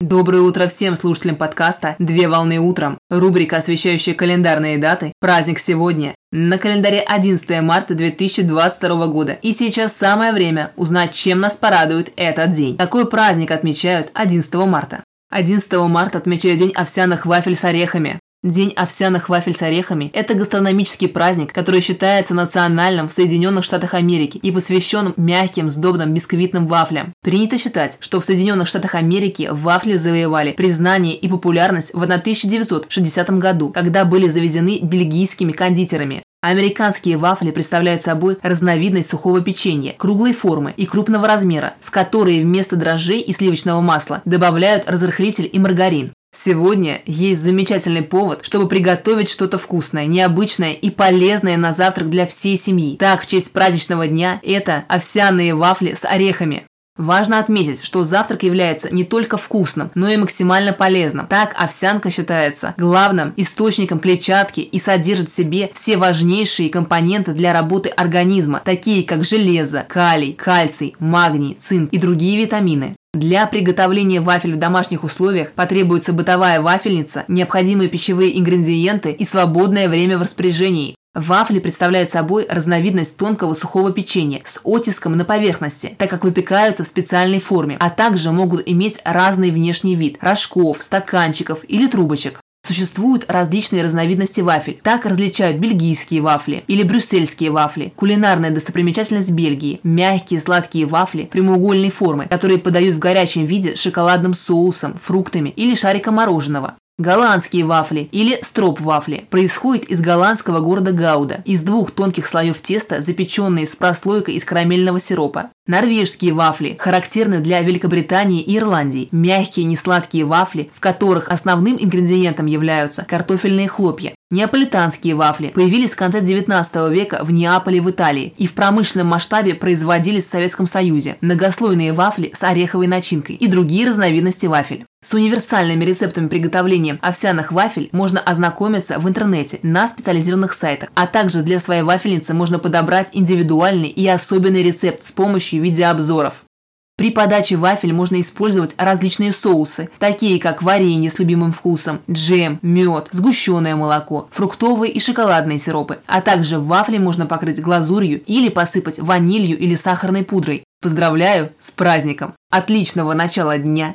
Доброе утро всем слушателям подкаста «Две волны утром». Рубрика, освещающая календарные даты. Праздник сегодня. На календаре 11 марта 2022 года. И сейчас самое время узнать, чем нас порадует этот день. Какой праздник отмечают 11 марта? 11 марта отмечают День овсяных вафель с орехами. День овсяных вафель с орехами – это гастрономический праздник, который считается национальным в Соединенных Штатах Америки и посвящен мягким, сдобным бисквитным вафлям. Принято считать, что в Соединенных Штатах Америки вафли завоевали признание и популярность в 1960 году, когда были завезены бельгийскими кондитерами. Американские вафли представляют собой разновидность сухого печенья, круглой формы и крупного размера, в которые вместо дрожжей и сливочного масла добавляют разрыхлитель и маргарин. Сегодня есть замечательный повод, чтобы приготовить что-то вкусное, необычное и полезное на завтрак для всей семьи. Так, в честь праздничного дня это овсяные вафли с орехами. Важно отметить, что завтрак является не только вкусным, но и максимально полезным. Так, овсянка считается главным источником клетчатки и содержит в себе все важнейшие компоненты для работы организма, такие как железо, калий, кальций, магний, цинк и другие витамины. Для приготовления вафель в домашних условиях потребуется бытовая вафельница, необходимые пищевые ингредиенты и свободное время в распоряжении. Вафли представляют собой разновидность тонкого сухого печенья с оттиском на поверхности, так как выпекаются в специальной форме, а также могут иметь разный внешний вид – рожков, стаканчиков или трубочек. Существуют различные разновидности вафель. Так различают бельгийские вафли или брюссельские вафли. Кулинарная достопримечательность Бельгии – мягкие сладкие вафли прямоугольной формы, которые подают в горячем виде с шоколадным соусом, фруктами или шариком мороженого. Голландские вафли или строп-вафли происходят из голландского города Гауда, из двух тонких слоев теста, запеченные с прослойкой из карамельного сиропа. Норвежские вафли характерны для Великобритании и Ирландии. Мягкие несладкие вафли, в которых основным ингредиентом являются картофельные хлопья. Неаполитанские вафли появились в конце 19 века в Неаполе в Италии и в промышленном масштабе производились в Советском Союзе. Многослойные вафли с ореховой начинкой и другие разновидности вафель. С универсальными рецептами приготовления овсяных вафель можно ознакомиться в интернете на специализированных сайтах, а также для своей вафельницы можно подобрать индивидуальный и особенный рецепт с помощью видеообзоров. При подаче вафель можно использовать различные соусы, такие как варенье с любимым вкусом, джем, мед, сгущенное молоко, фруктовые и шоколадные сиропы, а также вафли можно покрыть глазурью или посыпать ванилью или сахарной пудрой. Поздравляю с праздником! Отличного начала дня!